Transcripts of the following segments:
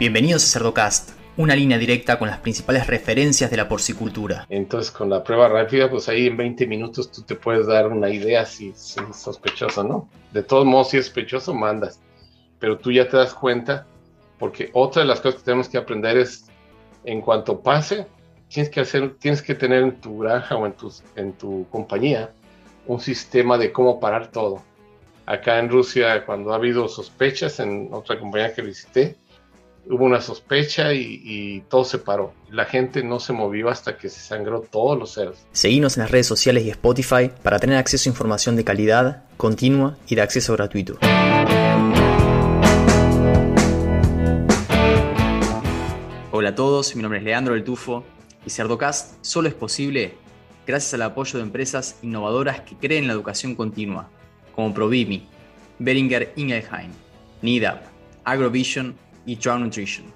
Bienvenidos a Cerdocast, una línea directa con las principales referencias de la porcicultura. Entonces, con la prueba rápida, pues ahí en 20 minutos tú te puedes dar una idea si, es sospechoso, ¿no? De todos modos, si es sospechoso, mandas. Pero tú ya te das cuenta, porque otra de las cosas que tenemos que aprender es, en cuanto pase, tienes que hacer, tienes que tener en tu granja o en tu, en tu compañía un sistema de cómo parar todo. Acá en Rusia, cuando ha habido sospechas en otra compañía que visité, hubo una sospecha y, todo se paró. La gente no se movió hasta que se sangró todos los cerdos. Seguimos en las redes sociales y Spotify para tener acceso a información de calidad, continua y de acceso gratuito. Hola a todos, mi nombre es Leandro del Tufo y Cerdocast solo es posible gracias al apoyo de empresas innovadoras que creen en la educación continua, como Provimi, Beringer Ingelheim, NIDAP, Agrovision y Drown Nutrition.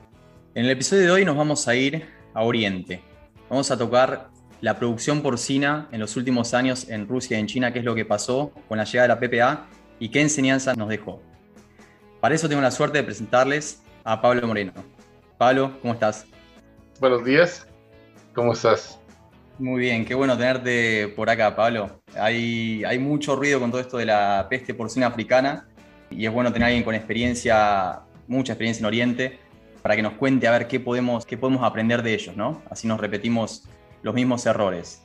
En el episodio de hoy nos vamos a ir a Oriente. Vamos a tocar la producción porcina en los últimos años en Rusia y en China, qué es lo que pasó con la llegada de la PPA y qué enseñanza nos dejó. Para eso tengo la suerte de presentarles a Pablo Moreno. Pablo, ¿cómo estás? Buenos días, ¿cómo estás? Muy bien, qué bueno tenerte por acá, Pablo. Hay, hay mucho ruido con todo esto de la peste porcina africana y es bueno tener a alguien con experiencia mucha experiencia en Oriente, para que nos cuente a ver qué podemos, qué podemos aprender de ellos, ¿no? Así nos repetimos los mismos errores.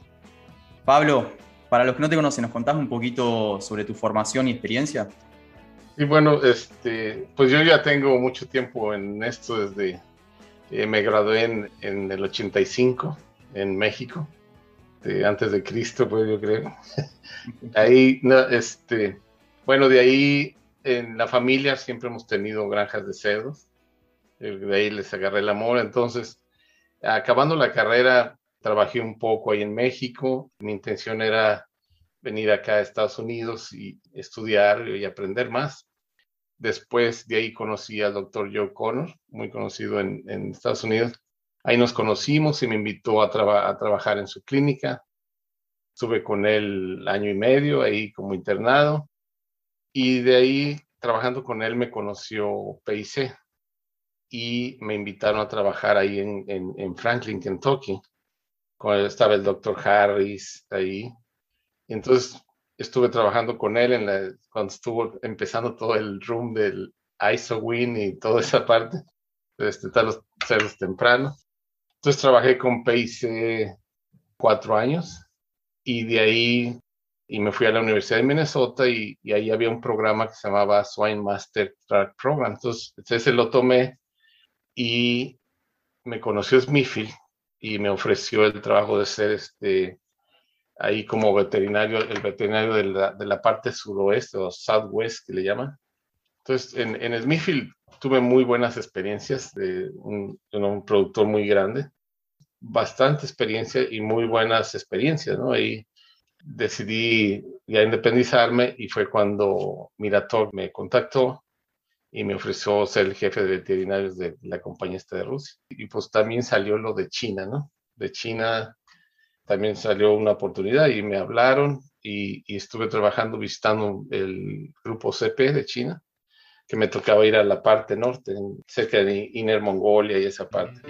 Pablo, para los que no te conocen, ¿nos contás un poquito sobre tu formación y experiencia? Y bueno, este, pues yo ya tengo mucho tiempo en esto desde eh, me gradué en, en, el 85 en México, antes de Cristo, pues yo creo. ahí, no, este, bueno, de ahí en la familia siempre hemos tenido granjas de cerdos. Eh, de ahí les agarré el amor. Entonces, acabando la carrera, trabajé un poco ahí en México. Mi intención era venir acá a Estados Unidos y estudiar y aprender más. Después de ahí conocí al doctor Joe Connor, muy conocido en, Estados Unidos. Ahí nos conocimos y me invitó a, a trabajar en su clínica. Estuve con él año y medio ahí como internado. Y de ahí, trabajando con él, me conoció PIC y me invitaron a trabajar ahí en, en, Franklin, Kentucky. Cuando estaba el doctor Harris ahí. Entonces estuve trabajando con él en la, cuando estuvo empezando todo el room del ISOWIN y toda esa parte, este, los cerdos tempranos. Entonces trabajé con PIC cuatro años y de ahí y me fui a la Universidad de Minnesota y, ahí había un programa que se llamaba Swine Master Track Program. Entonces, ese lo tomé y me conoció Smithfield y me ofreció el trabajo de ser este, ahí como veterinario, el veterinario de la, de la parte suroeste o southwest que le llaman. Entonces, en, en Smithfield tuve muy buenas experiencias de un, de un productor muy grande, bastante experiencia y muy buenas experiencias, ¿no? Ahí decidí ya independizarme y fue cuando Mirator me contactó y me ofreció ser el jefe de veterinarios de la compañía esta de Rusia. Y pues también salió lo de China, ¿no? De China también salió una oportunidad y me hablaron y, estuve trabajando visitando el grupo CP de China, que me tocaba ir a la parte norte, cerca de Inner Mongolia y esa parte.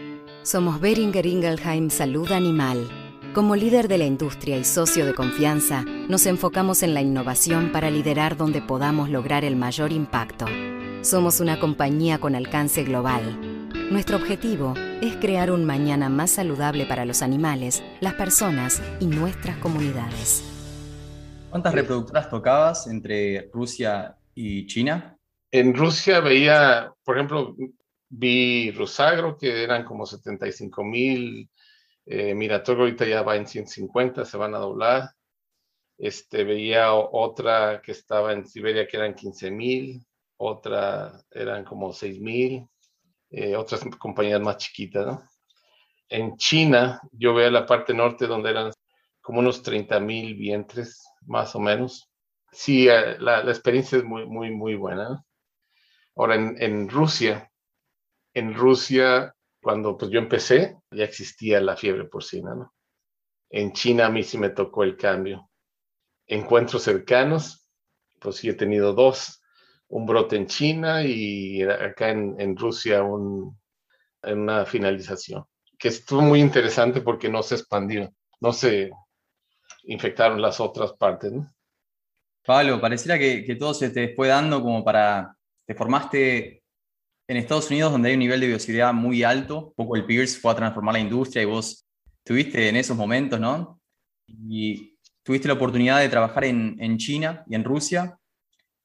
Somos Beringer Ingelheim Salud Animal como líder de la industria y socio de confianza, nos enfocamos en la innovación para liderar donde podamos lograr el mayor impacto. Somos una compañía con alcance global. Nuestro objetivo es crear un mañana más saludable para los animales, las personas y nuestras comunidades. ¿Cuántas reproductoras tocabas entre Rusia y China? En Rusia veía, por ejemplo, vi Rusagro, que eran como 75 mil eh, Mirator ahorita ya va en 150, se van a doblar. Este, veía otra que estaba en Siberia que eran 15 mil, otra eran como 6 mil, eh, otras compañías más chiquitas, ¿no? En China, yo veo la parte norte donde eran como unos 30 mil vientres, más o menos. Sí, eh, la, experiencia es muy, muy, muy buena. Ahora, en, en Rusia, en Rusia cuando pues yo empecé, ya existía la fiebre porcina, ¿no? En China a mí sí me tocó el cambio. Encuentros cercanos, pues sí he tenido dos, un brote en China y acá en, Rusia un, en una finalización, que estuvo muy interesante porque no se expandió, no se infectaron las otras partes. ¿no? Pablo, pareciera que, que, todo se te fue dando como para, te formaste en Estados Unidos donde hay un nivel de bioseguridad muy alto, poco el Pierce fue a transformar la industria y vos estuviste en esos momentos, ¿no? Y tuviste la oportunidad de trabajar en, en China y en Rusia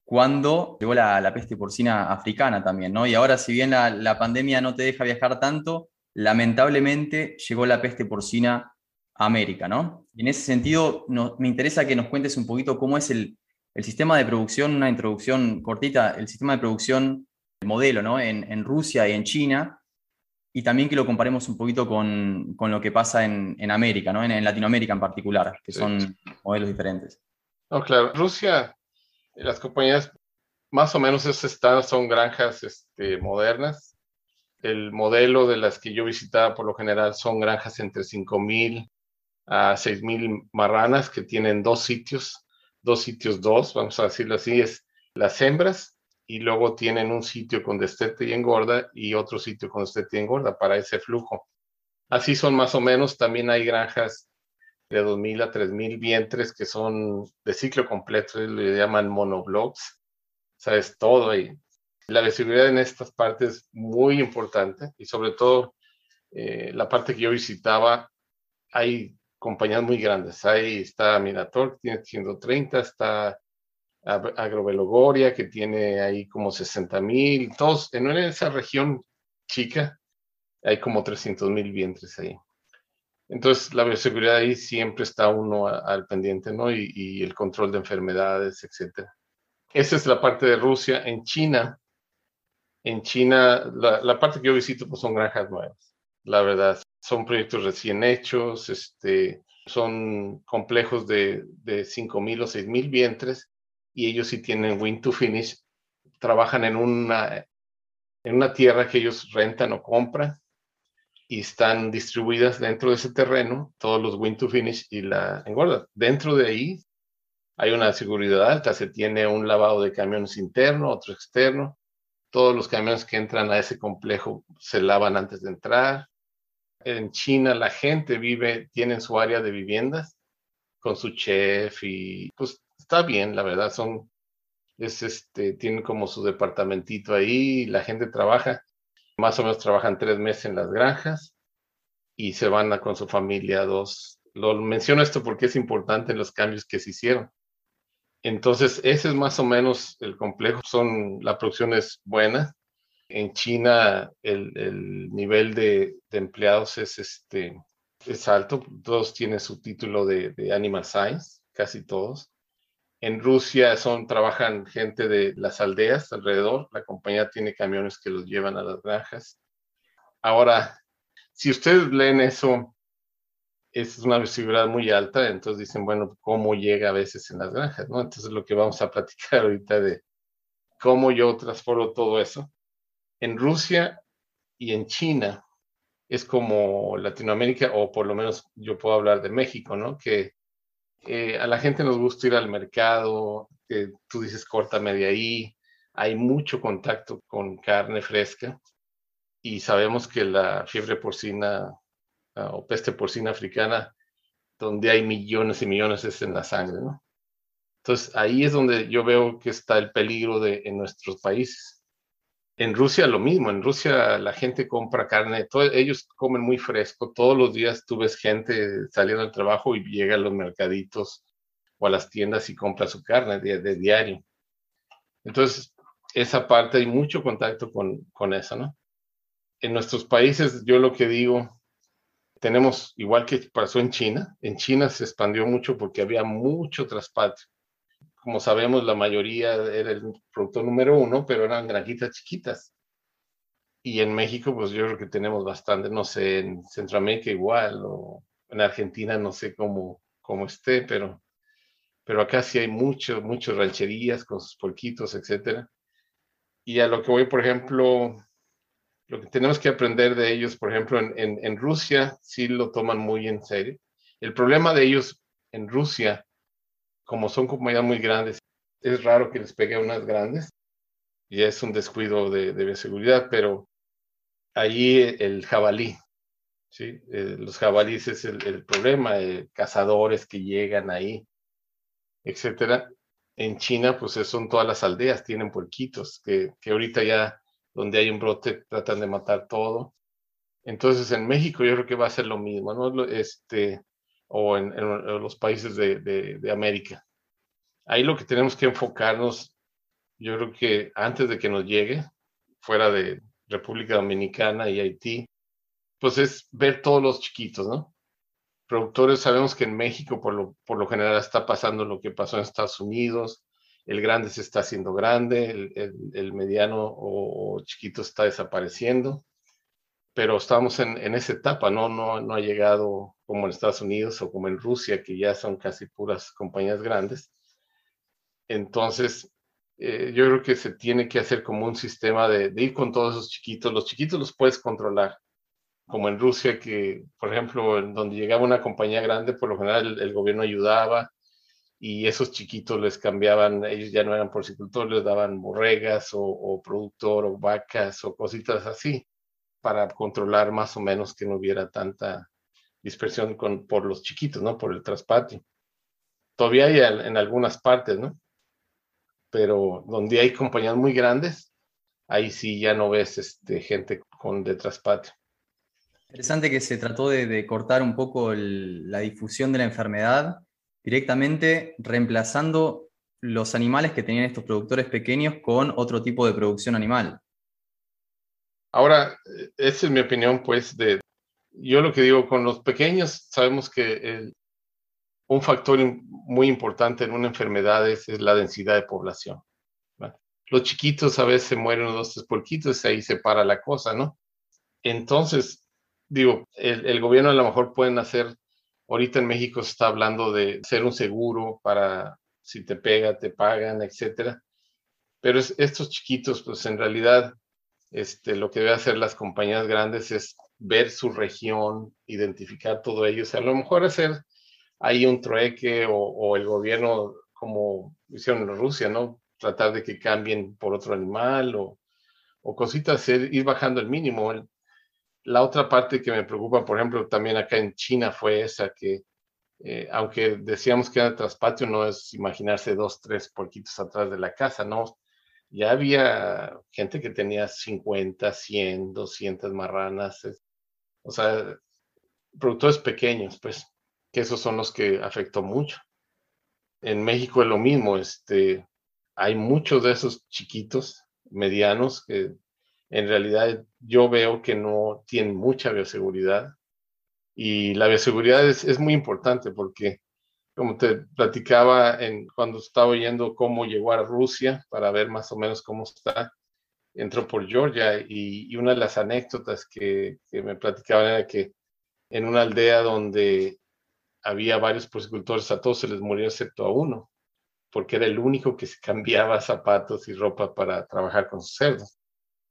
cuando llegó la, la, peste porcina africana también, ¿no? Y ahora, si bien la, la, pandemia no te deja viajar tanto, lamentablemente llegó la peste porcina a América, ¿no? Y en ese sentido, no, me interesa que nos cuentes un poquito cómo es el, el, sistema de producción, una introducción cortita, el sistema de producción, modelo, ¿no? En, en Rusia y en China, y también que lo comparemos un poquito con, con lo que pasa en, en América, ¿no? En, en, Latinoamérica en particular, que son modelos diferentes. No, claro, Rusia las compañías más o menos están, son granjas este, modernas. El modelo de las que yo visitaba por lo general son granjas entre 5.000 a 6.000 marranas que tienen dos sitios, dos sitios dos, vamos a decirlo así, es las hembras y luego tienen un sitio con destete y engorda y otro sitio con destete y engorda para ese flujo. Así son más o menos, también hay granjas de 2.000 a 3.000 vientres que son de ciclo completo, le llaman monoblocks, o sea, es todo ahí. La visibilidad en estas partes es muy importante y sobre todo eh, la parte que yo visitaba, hay compañías muy grandes. Ahí está Minator, que tiene 130, está Agrovelogoria, que tiene ahí como 60 mil, todos en esa región chica hay como 300 mil vientres ahí. Entonces, la bioseguridad ahí siempre está uno al pendiente, ¿no? Y, el control de enfermedades, etcétera. Esa es la parte de Rusia. En China, en China, la, parte que yo visito, pues son granjas nuevas, la verdad. Son proyectos recién hechos, este, son complejos de, de 5.000 o 6.000 vientres y ellos sí tienen win to finish. Trabajan en una, en una tierra que ellos rentan o compran y están distribuidas dentro de ese terreno todos los win to finish y la engorda. Dentro de ahí hay una seguridad alta, se tiene un lavado de camiones interno, otro externo. Todos los camiones que entran a ese complejo se lavan antes de entrar. En China la gente vive, tiene su área de viviendas con su chef y pues está bien, la verdad, son, es este, tienen como su departamentito ahí, la gente trabaja más o menos trabajan tres meses en las granjas y se van a, con su familia dos. Lo menciono esto porque es importante los cambios que se hicieron. Entonces, ese es más o menos el complejo. Son, la producción es buena. En China el, el nivel de, de, empleados es, este, es alto. Todos tienen su título de, de Animal Science, casi todos. En Rusia son, trabajan gente de las aldeas alrededor. La compañía tiene camiones que los llevan a las granjas. Ahora, si ustedes leen eso, es una visibilidad muy alta, entonces dicen, bueno, ¿cómo llega a veces en las granjas? ¿no? Entonces lo que vamos a platicar ahorita de cómo yo transformo todo eso. En Rusia y en China es como Latinoamérica, o por lo menos yo puedo hablar de México, ¿no? Que eh, a la gente nos gusta ir al mercado, que tú dices córtame de ahí, hay mucho contacto con carne fresca y sabemos que la fiebre porcina uh, o peste porcina africana, donde hay millones y millones es en la sangre, ¿no? Entonces ahí es donde yo veo que está el peligro de, en nuestros países en Rusia lo mismo, en Rusia la gente compra carne, ellos comen muy fresco, todos los días tú ves gente saliendo del trabajo y llega a los mercaditos o a las tiendas y compra su carne de, diario. Entonces, esa parte hay mucho contacto con, con eso, ¿no? En nuestros países, yo lo que digo, tenemos, igual que pasó en China, en China se expandió mucho porque había mucho traspatio como sabemos, la mayoría era el producto número uno, pero eran granjitas chiquitas. Y en México, pues yo creo que tenemos bastante, no sé, en Centroamérica igual, o en Argentina no sé cómo, cómo esté, pero, pero acá sí hay mucho, muchas rancherías con sus porquitos, etcétera. Y a lo que voy, por ejemplo, lo que tenemos que aprender de ellos, por ejemplo, en, en, en Rusia sí lo toman muy en serio. El problema de ellos en Rusia como son comunidades muy grandes, es raro que les pegue a unas grandes y es un descuido de, de seguridad, pero allí el jabalí, ¿sí? Eh, los jabalíes es el, problema, eh, cazadores que llegan ahí, etcétera. En China, pues son todas las aldeas, tienen puerquitos, que, que ahorita ya donde hay un brote tratan de matar todo. Entonces en México yo creo que va a ser lo mismo, ¿no? Este, o en, los países de, de, América. Ahí lo que tenemos que enfocarnos, yo creo que antes de que nos llegue, fuera de República Dominicana y Haití, pues es ver todos los chiquitos, ¿no? Productores, sabemos que en México por lo, por lo general está pasando lo que pasó en Estados Unidos, el grande se está haciendo grande, el, el, mediano o, chiquito está desapareciendo, pero estamos en, en, esa etapa, ¿no? ¿no? No ha llegado como en Estados Unidos o como en Rusia, que ya son casi puras compañías grandes. Entonces, eh, yo creo que se tiene que hacer como un sistema de, ir con todos esos chiquitos. Los chiquitos los puedes controlar, como en Rusia, que, por ejemplo, en donde llegaba una compañía grande, por lo general el, gobierno ayudaba y esos chiquitos les cambiaban, ellos ya no eran porcicultores, les daban borregas o, o productor o vacas o cositas así para controlar más o menos que no hubiera tanta dispersión con, por los chiquitos, ¿no? Por el traspatio. Todavía hay en algunas partes, ¿no? Pero donde hay compañías muy grandes, ahí sí ya no ves este, gente con de traspatio. Interesante que se trató de, cortar un poco la difusión de la enfermedad directamente reemplazando los animales que tenían estos productores pequeños con otro tipo de producción animal. Ahora, esa es mi opinión, pues, de, yo lo que digo, con los pequeños sabemos que un factor muy importante en una enfermedad es, la densidad de población. Los chiquitos a veces mueren unos dos, tres porquitos y ahí se para la cosa, ¿no? Entonces, digo, el, gobierno a lo mejor pueden hacer, ahorita en México se está hablando de hacer un seguro para si te pega, te pagan, etcétera. Pero estos chiquitos, pues en realidad, este, lo que deben hacer las compañías grandes es ver su región, identificar todo ello, o sea, a lo mejor hacer ahí un trueque o, el gobierno, como hicieron en Rusia, ¿no? Tratar de que cambien por otro animal o, o cositas, ir bajando el mínimo. La otra parte que me preocupa, por ejemplo, también acá en China fue esa que, eh, aunque decíamos que era traspatio, no es imaginarse dos, tres porquitos atrás de la casa, ¿no? Ya había gente que tenía 50, 100, 200 marranas, o sea, productores pequeños, pues, que esos son los que afectó mucho. En México es lo mismo, este, hay muchos de esos chiquitos, medianos, que en realidad yo veo que no tienen mucha bioseguridad. Y la bioseguridad es, es muy importante porque, como te platicaba cuando estaba oyendo cómo llegó a Rusia para ver más o menos cómo está, entró por Georgia y, una de las anécdotas que, me platicaban era que en una aldea donde había varios porcicultores, a todos se les murió excepto a uno, porque era el único que se cambiaba zapatos y ropa para trabajar con sus cerdos.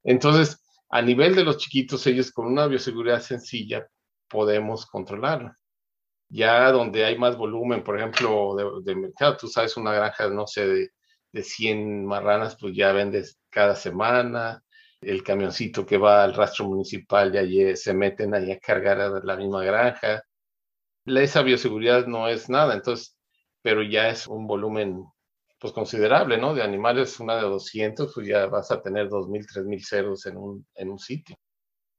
Entonces, a nivel de los chiquitos, ellos con una bioseguridad sencilla podemos controlarlo. Ya donde hay más volumen, por ejemplo, de, de mercado, tú sabes, una granja, no sé, de de 100 marranas, pues ya vendes cada semana. El camioncito que va al rastro municipal ya se meten ahí a cargar a la misma granja. Esa bioseguridad no es nada, entonces, pero ya es un volumen pues considerable, ¿no? De animales, una de 200, pues ya vas a tener 2.000, 3.000 cerdos en un, en un sitio.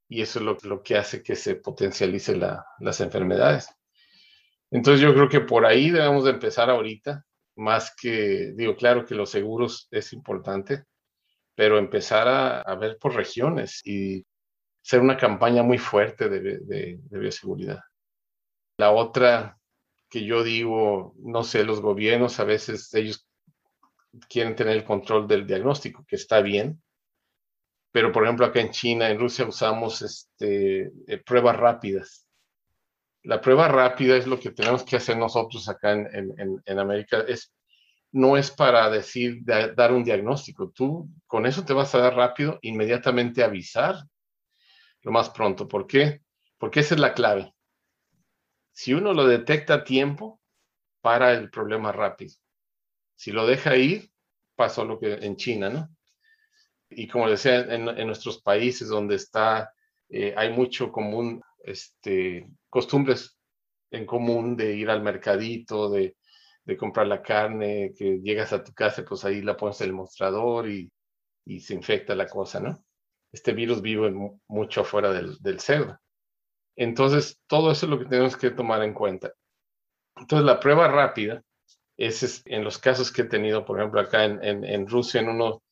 Y eso es lo, lo que hace que se potencialice la, las enfermedades. Entonces yo creo que por ahí debemos de empezar ahorita, más que, digo, claro que los seguros es importante, pero empezar a, ver por regiones y ser una campaña muy fuerte de, de, bioseguridad. La otra que yo digo, no sé, los gobiernos a veces ellos quieren tener el control del diagnóstico, que está bien, pero por ejemplo acá en China, en Rusia usamos este, eh, pruebas rápidas la prueba rápida es lo que tenemos que hacer nosotros acá en, América. Es, no es para decir, dar un diagnóstico. Tú con eso te vas a dar rápido, inmediatamente avisar lo más pronto. ¿Por qué? Porque esa es la clave. Si uno lo detecta a tiempo, para el problema rápido. Si lo deja ir, pasó lo que en China, ¿no? Y como decía, en, en nuestros países donde está eh, hay mucho común, este, costumbres en común de ir al mercadito, de, comprar la carne, que llegas a tu casa, pues ahí la pones en el mostrador y, se infecta la cosa, ¿no? Este virus vive mucho afuera del, del cerdo. Entonces, todo eso es lo que tenemos que tomar en cuenta. Entonces, la prueba rápida es, en los casos que he tenido, por ejemplo, acá en, en, Rusia, en uno,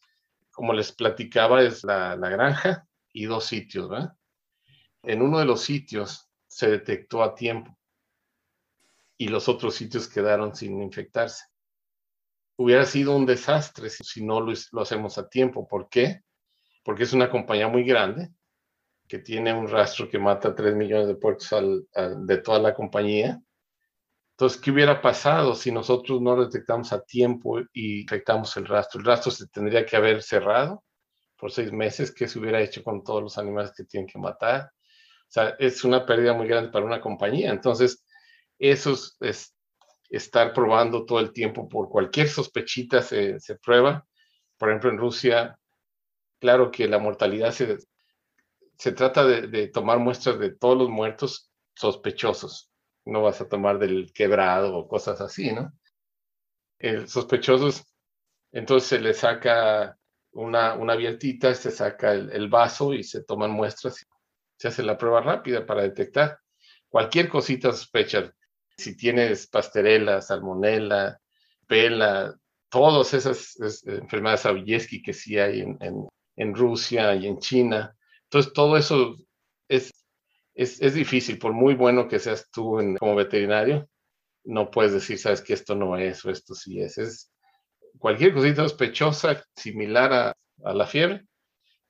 como les platicaba, es la, la granja y dos sitios, ¿verdad? En uno de los sitios se detectó a tiempo y los otros sitios quedaron sin infectarse. Hubiera sido un desastre si no lo, lo hacemos a tiempo. ¿Por qué? Porque es una compañía muy grande que tiene un rastro que mata 3 millones de puertos de toda la compañía. Entonces, ¿qué hubiera pasado si nosotros no detectamos a tiempo y infectamos el rastro? El rastro se tendría que haber cerrado por seis meses. ¿Qué se hubiera hecho con todos los animales que tienen que matar? Sea, es una pérdida muy grande para una compañía. Entonces, eso es, estar probando todo el tiempo por cualquier sospechita se, se prueba. Por ejemplo, en Rusia, claro que la mortalidad se, se trata de, tomar muestras de todos los muertos sospechosos. No vas a tomar del quebrado o cosas así, ¿no? Sospechosos, entonces se le saca una, una abiertita, se saca el, vaso y se toman muestras. Se hace la prueba rápida para detectar cualquier cosita sospecha. Si tienes pasterela, salmonela, pela, todas esas enfermedades Aviyeski que sí hay en, Rusia y en China, entonces, todo eso es, es, es difícil, por muy bueno que seas tú como veterinario, no puedes decir, sabes que esto no es o esto sí es. Es cualquier cosita sospechosa similar a la fiebre,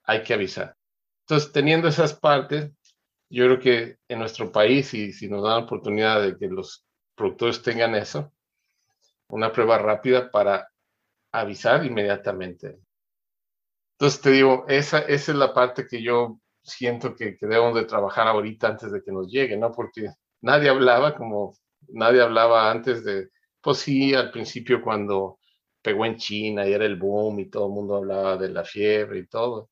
hay que avisar. Entonces, teniendo esas partes, yo creo que en nuestro país, y si nos dan la oportunidad de que los productores tengan eso, una prueba rápida para avisar inmediatamente. Entonces te digo, esa, esa es la parte que yo siento que, que, debemos de trabajar ahorita antes de que nos llegue, ¿no? Porque nadie hablaba como, nadie hablaba antes de, pues sí, al principio cuando pegó en China y era el boom y todo el mundo hablaba de la fiebre y todo,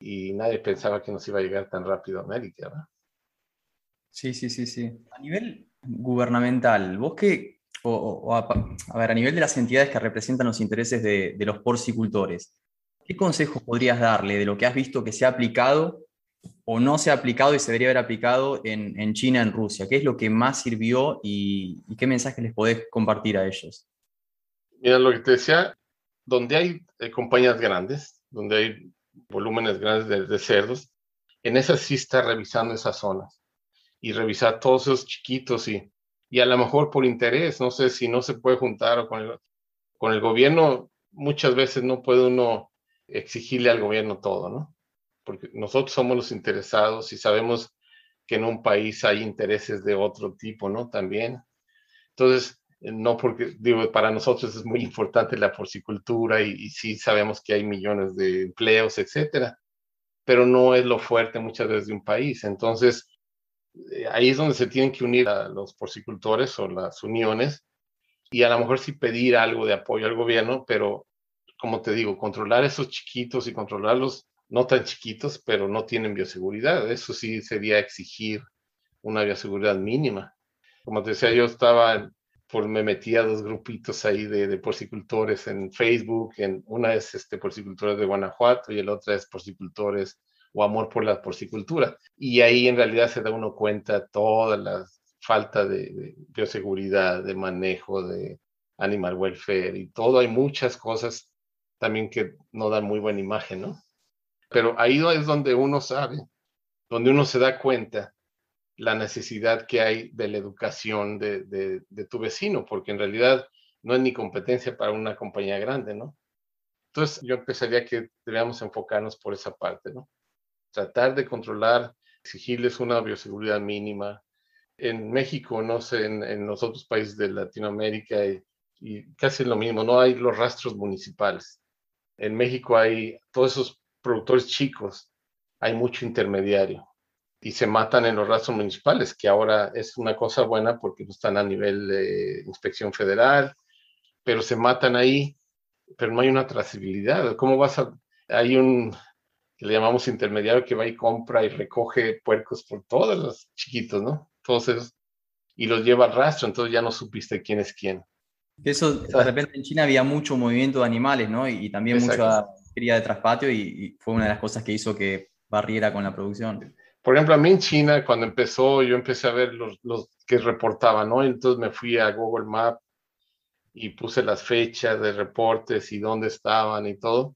y nadie pensaba que nos iba a llegar tan rápido a América, ¿no? Sí, sí, sí, sí. A nivel gubernamental, vos qué, o, a, a, ver, a nivel de las entidades que representan los intereses de, de los porcicultores, ¿Qué consejos podrías darle de lo que has visto que se ha aplicado o no se ha aplicado y se debería haber aplicado en, China, en Rusia? ¿Qué es lo que más sirvió y, qué mensaje les podés compartir a ellos? Mira, lo que te decía, donde hay eh, compañías grandes, donde hay volúmenes grandes de, cerdos, en esas sí está revisando esas zonas y revisar todos esos chiquitos y, y a lo mejor por interés, no sé si no se puede juntar con el, con el gobierno, muchas veces no puede uno exigirle al gobierno todo, ¿no? Porque nosotros somos los interesados y sabemos que en un país hay intereses de otro tipo, ¿no? También. Entonces, no porque, digo, para nosotros es muy importante la porcicultura y, sí sabemos que hay millones de empleos, etcétera, pero no es lo fuerte muchas veces de un país. Entonces, eh, ahí es donde se tienen que unir a los porcicultores o las uniones y a lo mejor sí pedir algo de apoyo al gobierno, pero como te digo, controlar esos chiquitos y controlarlos no tan chiquitos, pero no tienen bioseguridad. Eso sí sería exigir una bioseguridad mínima. Como te decía, yo estaba, por, me metí a dos grupitos ahí de, de porcicultores en Facebook. En, una es este, porcicultores de Guanajuato y el otro es porcicultores o amor por la porcicultura. Y ahí en realidad se da uno cuenta toda la falta de, de bioseguridad, de manejo, de animal welfare y todo. Hay muchas cosas también que no dan muy buena imagen, ¿no? Pero ahí es donde uno sabe, donde uno se da cuenta la necesidad que hay de la educación de, de, tu vecino, porque en realidad no es ni competencia para una compañía grande, ¿no? Entonces yo empezaría que debíamos enfocarnos por esa parte, ¿no? Tratar de controlar, exigirles una bioseguridad mínima. En México, no sé, en, en los otros países de Latinoamérica y, y casi lo mismo, no hay los rastros municipales en México hay todos esos productores chicos, hay mucho intermediario y se matan en los rastros municipales, que ahora es una cosa buena porque no están a nivel de inspección federal, pero se matan ahí, pero no hay una trazabilidad. ¿Cómo vas a...? Hay un que le llamamos intermediario, que va y compra y recoge puercos por todos los chiquitos, ¿no? Esos, y los lleva al rastro, entonces ya no supiste quién es quién. Eso, de repente en China había mucho movimiento de animales, ¿no? Y, también mucha cría de traspatio y, fue una de las cosas que hizo que barriera con la producción. Por ejemplo, a mí en China, cuando empezó, yo empecé a ver los, los que reportaban, ¿no? Entonces me fui a Google Maps y puse las fechas de reportes y dónde estaban y todo.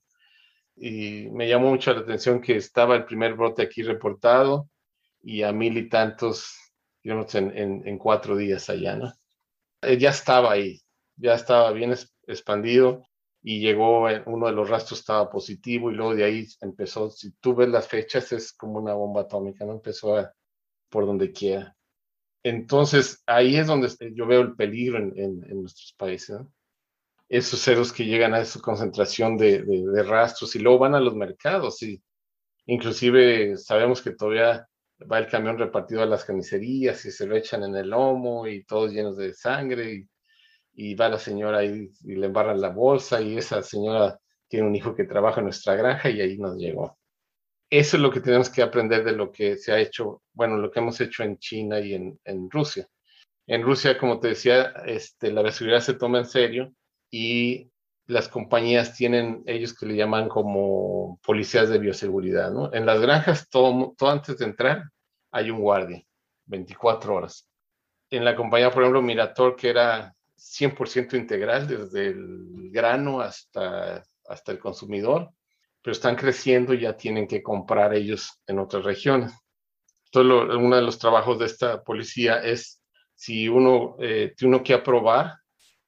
Y me llamó mucho la atención que estaba el primer brote aquí reportado y a mil y tantos, digamos, en, en, en cuatro días allá, ¿no? Eh, ya estaba ahí, ya estaba bien expandido y llegó, eh, uno de los rastros estaba positivo y luego de ahí empezó, si tú ves las fechas, es como una bomba atómica, ¿no? Empezó a, por donde quiera. Entonces, ahí es donde yo veo el peligro en, en, nuestros países, ¿no? Esos ceros que llegan a esa concentración de, de, rastros y luego van a los mercados y inclusive sabemos que todavía va el camión repartido a las carnicerías y se lo echan en el lomo y todos llenos de sangre y y va la señora y, y le embarran la bolsa y esa señora tiene un hijo que trabaja en nuestra granja y ahí nos llegó. Eso es lo que tenemos que aprender de lo que se ha hecho, bueno, lo que hemos hecho en China y en, en Rusia. En Rusia, como te decía, este, la bioseguridad se toma en serio y las compañías tienen ellos que le llaman como policías de bioseguridad, ¿no? En las granjas, todo, todo antes de entrar, hay un guardia, 24 horas. En la compañía, por ejemplo, Mirator, que era 100% integral desde el grano hasta, hasta el consumidor, pero están creciendo y ya tienen que comprar ellos en otras regiones. Entonces, uno de los trabajos de esta policía es si uno eh, tiene que aprobar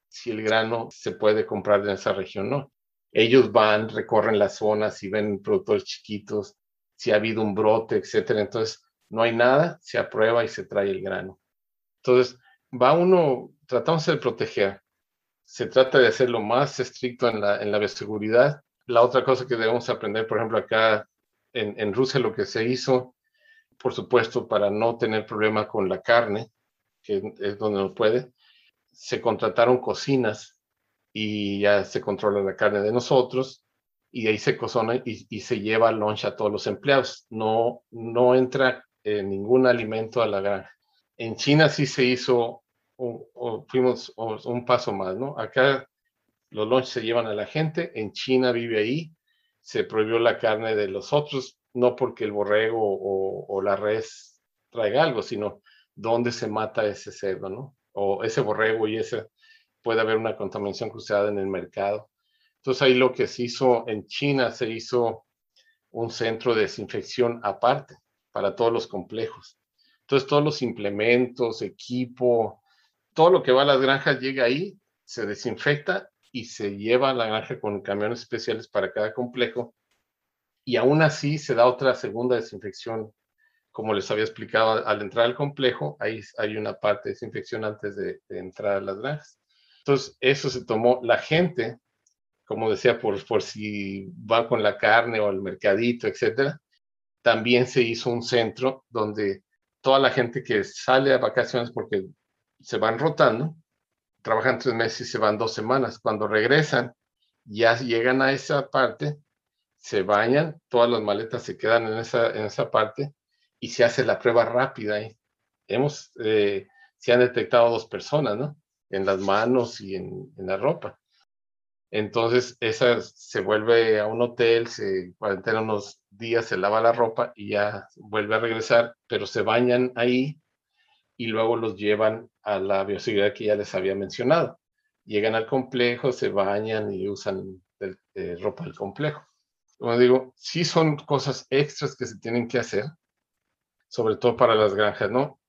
si el grano se puede comprar en esa región, ¿no? Ellos van, recorren las zonas y ven productores chiquitos, si ha habido un brote, etcétera. Entonces, no hay nada, se aprueba y se trae el grano. Entonces, va uno, tratamos de proteger. Se trata de hacer lo más estricto en la, en la bioseguridad. La otra cosa que debemos aprender, por ejemplo, acá en, en Rusia lo que se hizo, por supuesto, para no tener problema con la carne, que es donde no puede, se contrataron cocinas y ya se controla la carne de nosotros y ahí se cocina y, y, se lleva lunch a todos los empleados. No, no entra eh, ningún alimento a la granja. En China sí se hizo, o, fuimos un paso más, ¿no? Acá los lunch se llevan a la gente, en China vive ahí, se prohibió la carne de los otros, no porque el borrego o, la res traiga algo, sino dónde se mata ese cerdo, ¿no? O ese borrego y ese, puede haber una contaminación cruzada en el mercado. Entonces ahí lo que se hizo en China, se hizo un centro de desinfección aparte para todos los complejos. Entonces, todos los implementos, equipo, todo lo que va a las granjas llega ahí, se desinfecta y se lleva a la granja con camiones especiales para cada complejo. Y aún así se da otra segunda desinfección, como les había explicado, al entrar al complejo, ahí hay una parte de desinfección antes de, de entrar a las granjas. Entonces, eso se tomó la gente, como decía, por, por si va con la carne o al mercadito, etcétera. También se hizo un centro donde toda la gente que sale a vacaciones porque se van rotando, trabajan tres meses y se van dos semanas. Cuando regresan, ya llegan a esa parte, se bañan, todas las maletas se quedan en esa, en esa parte y se hace la prueba rápida. Hemos, eh, se han detectado dos personas, ¿no? En las manos y en, en la ropa. Entonces, esa se vuelve a un hotel, se cuarentena unos días, se lava la ropa y ya vuelve a regresar, pero se bañan ahí y luego los llevan a la bioseguridad que ya les había mencionado. Llegan al complejo, se bañan y usan eh, ropa del complejo. Como digo, sí son cosas extras que se tienen que hacer, sobre todo para las granjas, ¿no?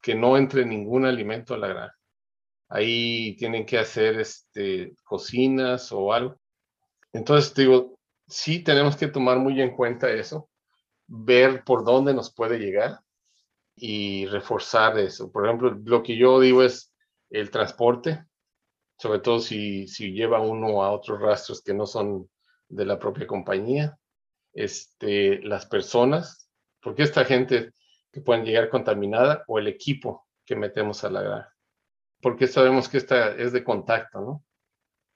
Que no entre ningún alimento a la granja ahí tienen que hacer este, cocinas o algo. Entonces, digo, sí tenemos que tomar muy en cuenta eso, ver por dónde nos puede llegar y reforzar eso. Por ejemplo, lo que yo digo es el transporte, sobre todo si, si lleva uno a otros rastros que no son de la propia compañía, este, las personas, porque esta gente que pueden llegar contaminada o el equipo que metemos a la granja porque sabemos que esta es de contacto, ¿no?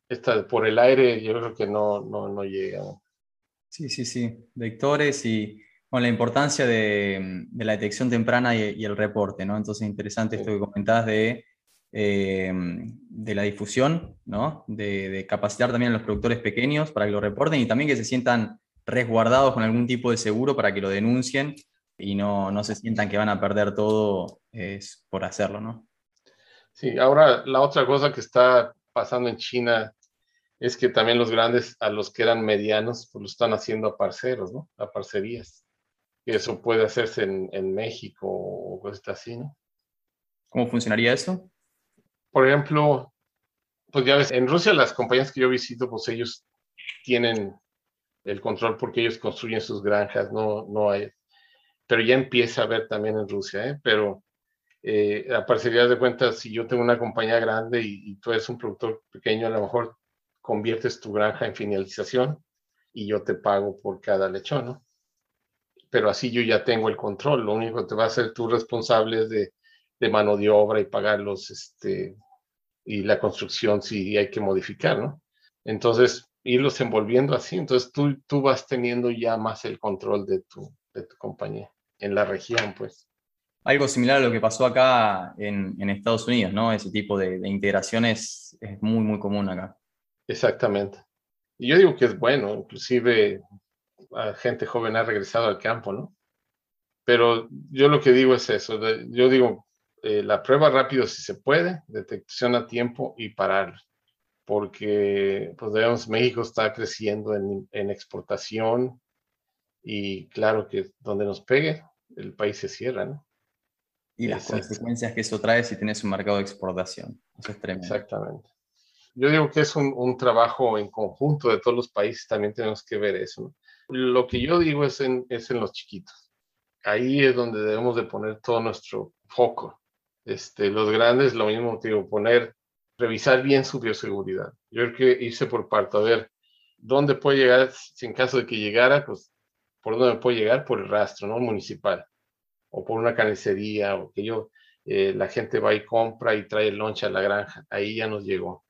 Esta por el aire yo creo que no, no, no llega. Sí, sí, sí, vectores y la importancia de, la detección temprana y, el reporte, ¿no? Entonces, interesante esto que comentabas de, eh, de la difusión, ¿no? De, capacitar también a los productores pequeños para que lo reporten y también que se sientan resguardados con algún tipo de seguro para que lo denuncien y no, no se sientan que van a perder todo es por hacerlo, ¿no? Sí, ahora la otra cosa que está pasando en China es que también los grandes, a los que eran medianos, pues lo están haciendo a parceros, ¿no? A parcerías. Eso puede hacerse en, México o cosas así, ¿no? ¿Cómo funcionaría eso? Por ejemplo, pues ya ves, en Rusia las compañías que yo visito, pues ellos tienen el control porque ellos construyen sus granjas, no, no hay. Pero ya empieza a haber también en Rusia, ¿eh? Pero eh, a parcerías de cuentas, si yo tengo una compañía grande y, y, tú eres un productor pequeño, a lo mejor conviertes tu granja en finalización y yo te pago por cada lechón, ¿no? Pero así yo ya tengo el control, lo único que te va a hacer tú responsable es de, de mano de obra y pagarlos, este, y la construcción si hay que modificar, ¿no? Entonces, irlos envolviendo así, entonces tú, tú vas teniendo ya más el control de tu, de tu compañía en la región, pues. Algo similar a lo que pasó acá en, en Estados Unidos, ¿no? Ese tipo de, de integraciones es muy, muy común acá. Exactamente. Y yo digo que es bueno, inclusive gente joven ha regresado al campo, ¿no? Pero yo lo que digo es eso, yo digo, eh, la prueba rápido si se puede, detección a tiempo y parar, porque, pues digamos, México está creciendo en, en exportación y claro que donde nos pegue, el país se cierra, ¿no? Y las consecuencias que eso trae si tienes un mercado de exportación. Eso es tremendo. Exactamente yo digo que es un, trabajo en conjunto de todos los países, también tenemos que ver eso. Lo que yo digo es en, es en los chiquitos. Ahí es donde debemos de poner todo nuestro foco. Este, los grandes, lo mismo, digo, poner, revisar bien su bioseguridad. Yo creo que hice por parto, a ver, ¿dónde puede llegar? Si en caso de que llegara, pues, ¿por dónde puede llegar? Por el rastro, ¿no? Municipal. O por una carnicería, o que yo, eh, la gente va y compra y trae el lonche a la granja. Ahí ya nos llegó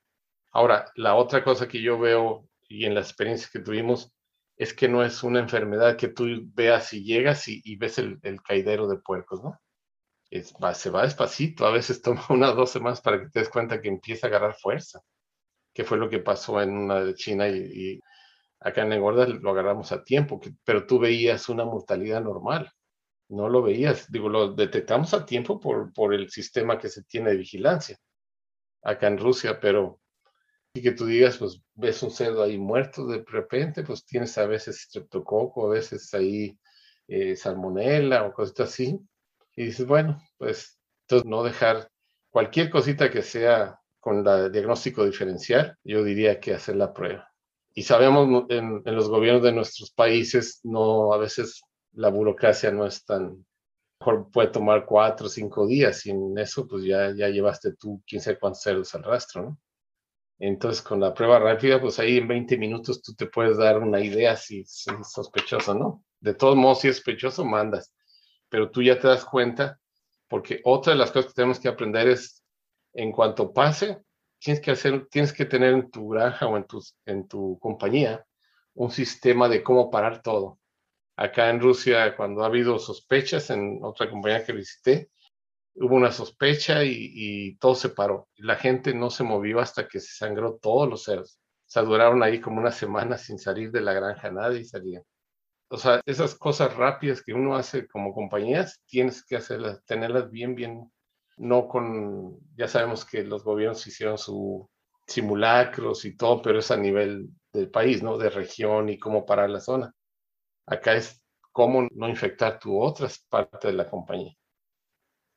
Ahora, la otra cosa que yo veo y en las experiencias que tuvimos es que no es una enfermedad que tú veas y llegas y, ves el, caidero de puercos, ¿no? Es, se va despacito, a veces toma unas dos semanas para que te des cuenta que empieza a agarrar fuerza, que fue lo que pasó en una de China y, acá en Engorda lo agarramos a tiempo, pero tú veías una mortalidad normal, no lo veías, digo, lo detectamos a tiempo por, por el sistema que se tiene de vigilancia acá en Rusia, pero y que tú digas, pues ves un cerdo ahí muerto de repente, pues tienes a veces streptococo, a veces ahí eh, o cosas así. Y dices, bueno, pues entonces no dejar cualquier cosita que sea con el diagnóstico diferencial, yo diría que hacer la prueba. Y sabemos en, en los gobiernos de nuestros países, no, a veces la burocracia no es tan, puede tomar cuatro o cinco días y en eso pues ya, ya llevaste tú quién sabe cuántos cerdos al rastro, ¿no? Entonces, con la prueba rápida, pues ahí en 20 minutos tú te puedes dar una idea si es sospechoso, ¿no? De todos modos, si es sospechoso, mandas. Pero tú ya te das cuenta, porque otra de las cosas que tenemos que aprender es, en cuanto pase, tienes que hacer, tienes que tener en tu granja o en tu, en tu compañía un sistema de cómo parar todo. Acá en Rusia, cuando ha habido sospechas en otra compañía que visité, hubo una sospecha y, todo se paró. La gente no se movió hasta que se sangró todos los cerdos. O sea, duraron ahí como una semana sin salir de la granja, nadie salía. O sea, esas cosas rápidas que uno hace como compañías, tienes que hacerlas, tenerlas bien, bien, no con, ya sabemos que los gobiernos hicieron su simulacros y todo, pero es a nivel del país, ¿no? De región y cómo parar la zona. Acá es cómo no infectar tu otras partes de la compañía.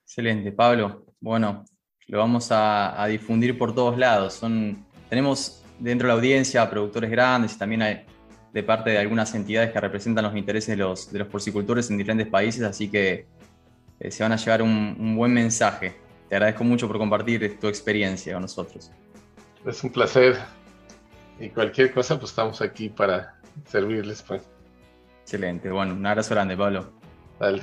Excelente, Pablo. Bueno, lo vamos a, difundir por todos lados. Son, tenemos dentro de la audiencia productores grandes y también hay, de parte de algunas entidades que representan los intereses de los, de los porcicultores en diferentes países, así que eh, se van a llevar un, buen mensaje. Te agradezco mucho por compartir tu experiencia con nosotros. Es un placer. Y cualquier cosa, pues estamos aquí para servirles. Pues. Excelente. Bueno, un abrazo grande, Pablo. Dale.